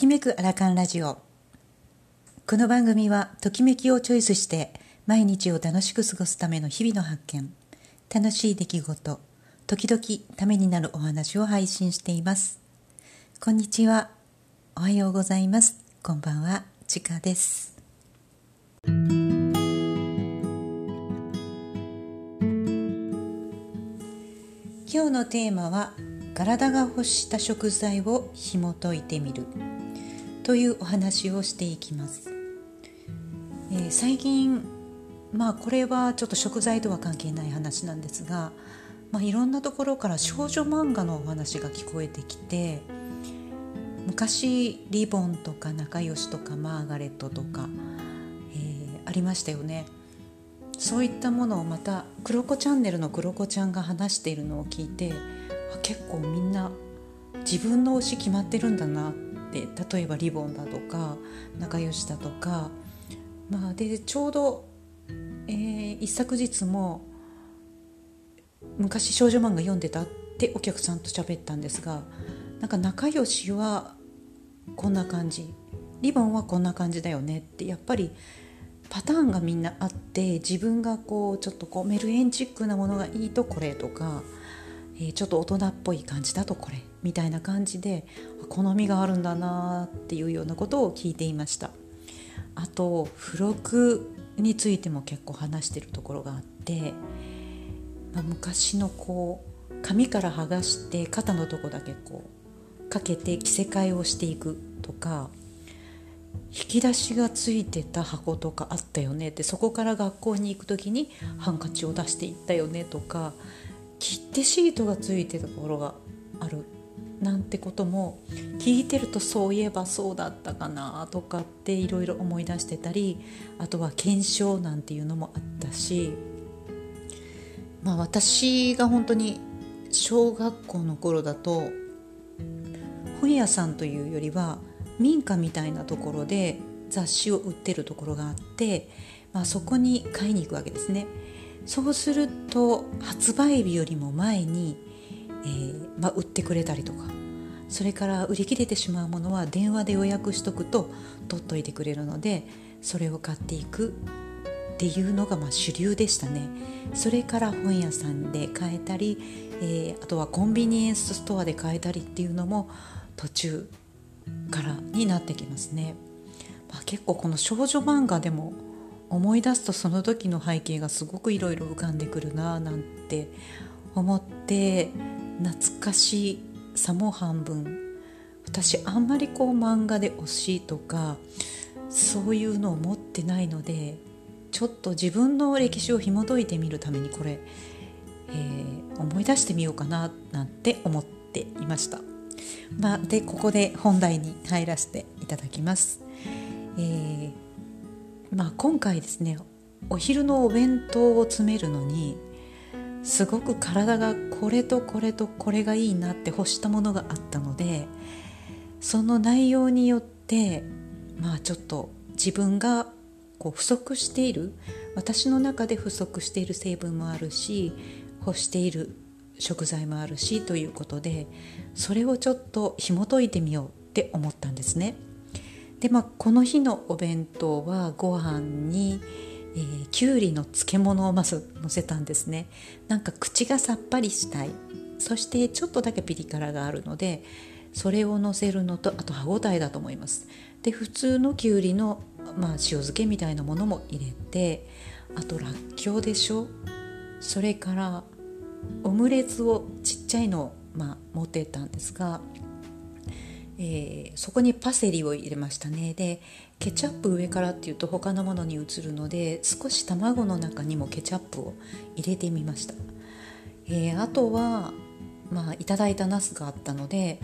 ときめくアラカンラジオ。この番組はときめきをチョイスして毎日を楽しく過ごすための日々の発見。楽しい出来事時々ためになるお話を配信しています。こんにちは。おはようございます。こんばんは。ちかです。今日のテーマは体が欲した食材を紐解いてみる。というお話をしていきます、えー、最近まあこれはちょっと食材とは関係ない話なんですが、まあ、いろんなところから少女漫画のお話が聞こえてきて昔リボンとか仲良しとかマーガレットとか、えー、ありましたよね。そういったものをまたクロコチャンネルのクロコちゃんが話しているのを聞いて結構みんな自分の推し決まってるんだなって例えばリボンだとか仲良しだとかまあでちょうど、えー、一昨日も昔少女漫画読んでたってお客さんと喋ったんですがなんか仲良しはこんな感じリボンはこんな感じだよねってやっぱりパターンがみんなあって自分がこうちょっとこうメルヘンチックなものがいいとこれとか、えー、ちょっと大人っぽい感じだとこれみたいな感じで好みがあるんだなっていうようなことを聞いていました。あと付録についても結構話してるところがあって、まあ、昔のこう髪から剥がして肩のとこだけこうかけて着せ替えをしていくとか引き出しがついてた箱とかあったよねってそこから学校に行く時にハンカチを出していったよねとか切手シートがついてたところがあるなんてことも聞いてるとそういえばそうだったかなとかっていろいろ思い出してたりあとは検証なんていうのもあったしまあ私が本当に小学校の頃だと本屋さんというよりは民家みたいなところで雑誌を売ってるところがあって、まあ、そこに買いに行くわけですね。そうすると発売日よりも前に、えー、まあ、売ってくれたりとか。それから売り切れてしまうものは電話で予約しとくと取っといてくれるのでそれを買っていくっていうのがまあ主流でしたね。それから本屋さんで買えたり、えー、あとはコンビニエンスストアで買えたりっていうのも途中からになってきますね、まあ、結構この少女漫画でも思い出すとその時の背景がすごくいろいろ浮かんでくるななんて思って懐かしさも半分私あんまりこう漫画で推しとかそういうのを持ってないのでちょっと自分の歴史を紐解いてみるためにこれ、えー、思い出してみようかななんて思っていました。まあ、でここで本題に入らせていただきます。えーまあ、今回ですねお昼のお弁当を詰めるのにすごく体がこれとこれとこれがいいなって欲したものがあったのでその内容によってまあちょっと自分がこう不足している私の中で不足している成分もあるし欲している食材もあるしということでそれをちょっと紐解いてみようって思ったんですね。でまあこの日のお弁当はご飯に、えー、きゅうりの漬物をまずのせたんですね。なんか口がさっぱりしたいそしてちょっとだけピリ辛があるのでそれをのせるのとあと歯ごたえだと思います。で普通のきゅうりの、まあ、塩漬けみたいなものも入れてあとらっきょうでしょそれからオムレツをちっちゃいのを、まあ、持ってたんですが、えー、そこにパセリを入れましたね。でケチャップ上からっていうと他のものに移るので少し卵の中にもケチャップを入れてみました、えー、あとはまあ、いただいたナスがあったので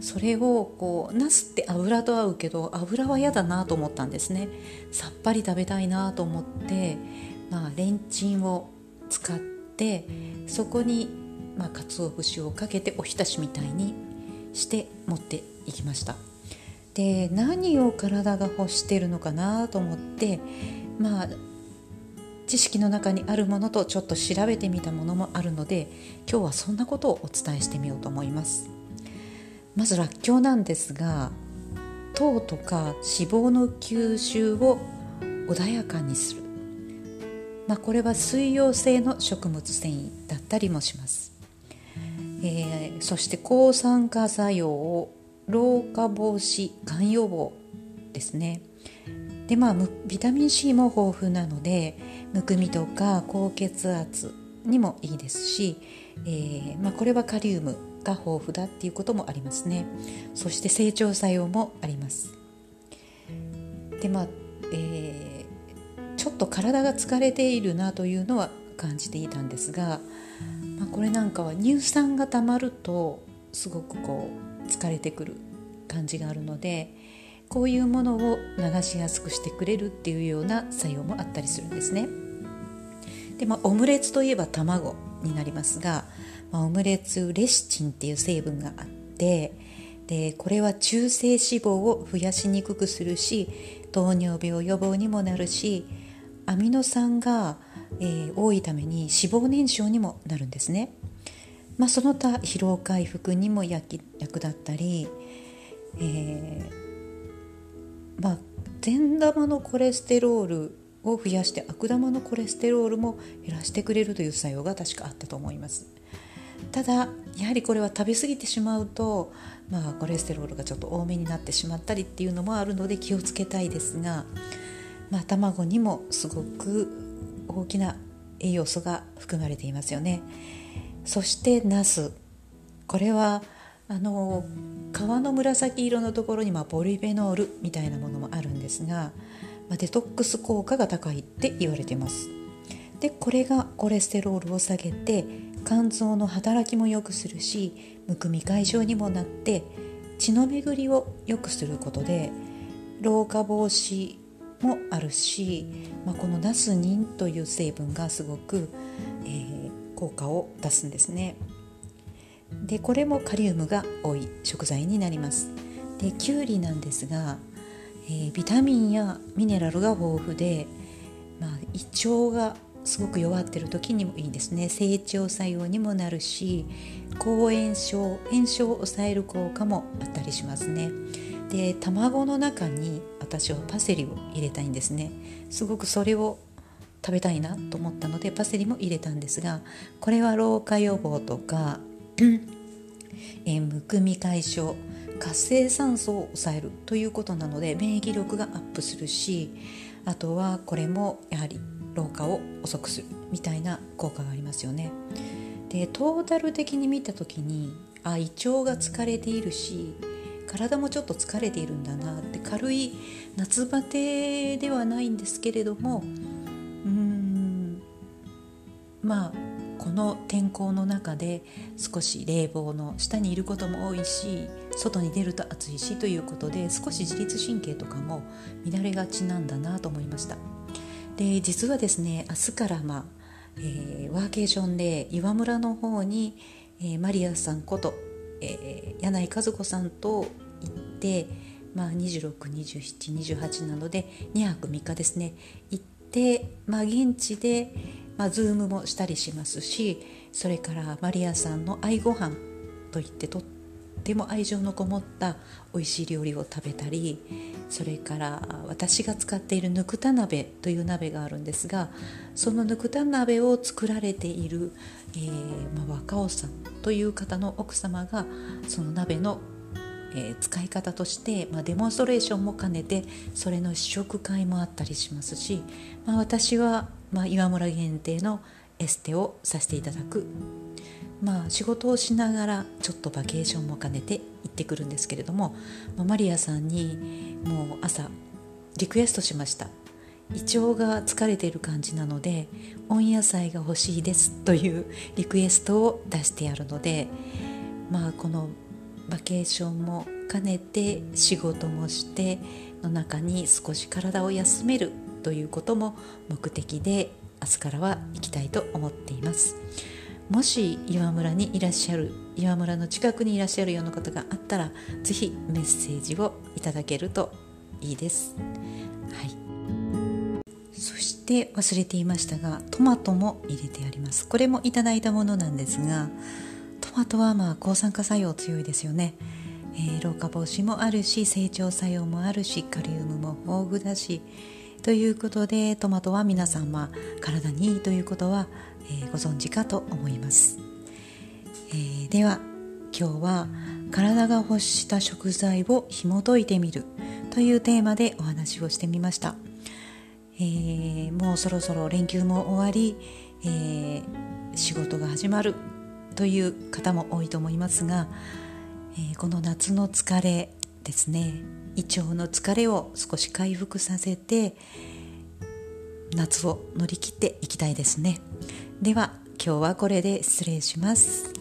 それをこうナスって油と合うけど油は嫌だなと思ったんですね。さっぱり食べたいなと思って、まあ、レンチンを使ってそこに、まあ、鰹節をかけておひたしみたいにして持っていきました。で何を体が欲してるのかなと思ってまあ知識の中にあるものとちょっと調べてみたものもあるので今日はそんなことをお伝えしてみようと思います。まずらっきょうなんですが糖とか脂肪の吸収を穏やかにする、まあ、これは水溶性の食物繊維だったりもします、えー、そして抗酸化作用を老化防止がん予防ですね。でまあビタミン C も豊富なのでむくみとか高血圧にもいいですし、えーまあ、これはカリウムが豊富だっていうこともありますね。そして成長作用もあります。でまあ、えー、ちょっと体が疲れているなというのは感じていたんですが、まあ、これなんかは乳酸がたまるとすごくこう疲れてくる感じがあるのでこういうものを流しやすくしてくれるっていうような作用もあったりするんですね。でまあ、オムレツといえば卵になりますが、まあ、オムレツレシチンっていう成分があってでこれは中性脂肪を増やしにくくするし糖尿病予防にもなるしアミノ酸が、えー、多いために脂肪燃焼にもなるんですね。まあ、その他疲労回復にも役立ったり、えー、まあ、善玉のコレステロールを増やして悪玉のコレステロールも減らしてくれるという作用が確かあったと思います。ただやはりこれは食べ過ぎてしまうと、まあ、コレステロールがちょっと多めになってしまったりっていうのもあるので気をつけたいですが、まあ、卵にもすごく大きな栄養素が含まれていますよね。そしてナス。これはあの皮の紫色のところにポリフェノールみたいなものもあるんですが、デトックス効果が高いって言われてます。でこれがコレステロールを下げて肝臓の働きも良くするしむくみ解消にもなって血の巡りを良くすることで老化防止もあるし、まあ、このナスニンという成分がすごく、えー、効果を出すんですね。でこれもカリウムが多い食材になります。できゅうりなんですがえー、ビタミンやミネラルが豊富で、まあ、胃腸がすごく弱ってる時にもいいですね。成長作用にもなるし抗炎症炎症を抑える効果もあったりしますね。で卵の中に私はパセリを入れたいんですね。すごくそれを食べたいなと思ったのでパセリも入れたんですがこれは老化予防とか、え、むくみ解消活性酸素を抑えるということなので免疫力がアップするしあとはこれもやはり老化を遅くするみたいな効果がありますよね。でトータル的に見た時にあ胃腸が疲れているし体もちょっと疲れているんだなって軽い夏バテではないんですけれどもまあこの天候の中で少し冷房の下にいることも多いし外に出ると暑いしということで少し自律神経とかも乱れがちなんだなと思いました。で実はですね明日からまあ、えー、ワーケーションで岩村の方に、えー、マリアさんこと、えー、柳井和子さんと行ってまあ、262728なので2泊3日ですね行って、まあ、現地でまあ、ズームもしたりしますしそれからマリアさんの愛ご飯といってとっても愛情のこもった美味しい料理を食べたりそれから私が使っているぬくた鍋という鍋があるんですがそのぬくた鍋を作られている、えー、まあ、若尾さんという方の奥様がその鍋のえー、使い方として、まあ、デモンストレーションも兼ねてそれの試食会もあったりしますし、まあ、私は、まあ、岩村限定のエステをさせていただく、まあ、仕事をしながらちょっとバケーションも兼ねて行ってくるんですけれども、まあ、マリアさんにもう朝リクエストしました。胃腸が疲れている感じなので温野菜が欲しいですというリクエストを出してやるのでまあこのバケーションも兼ねて仕事もしての中に少し体を休めるということも目的で明日からは行きたいと思っています。もし岩村にいらっしゃる岩村の近くにいらっしゃるような方があったら是非メッセージをいただけるといいです。はい。そして忘れていましたがトマトも入れてあります。これもいただいたものなんですがトマトはまあ抗酸化作用強いですよね、えー、老化防止もあるし成長作用もあるしカリウムも豊富だしということでトマトは皆さんは体にいいということは、えー、ご存知かと思います、えー、では今日は体が欲した食材を紐解いてみるというテーマでお話をしてみました、えー、もうそろそろ連休も終わり、え仕事が始まる。という方も多いと思いますが、えこの夏の疲れですね胃腸の疲れを少し回復させて夏を乗り切っていきたいですね。では今日はこれで失礼します。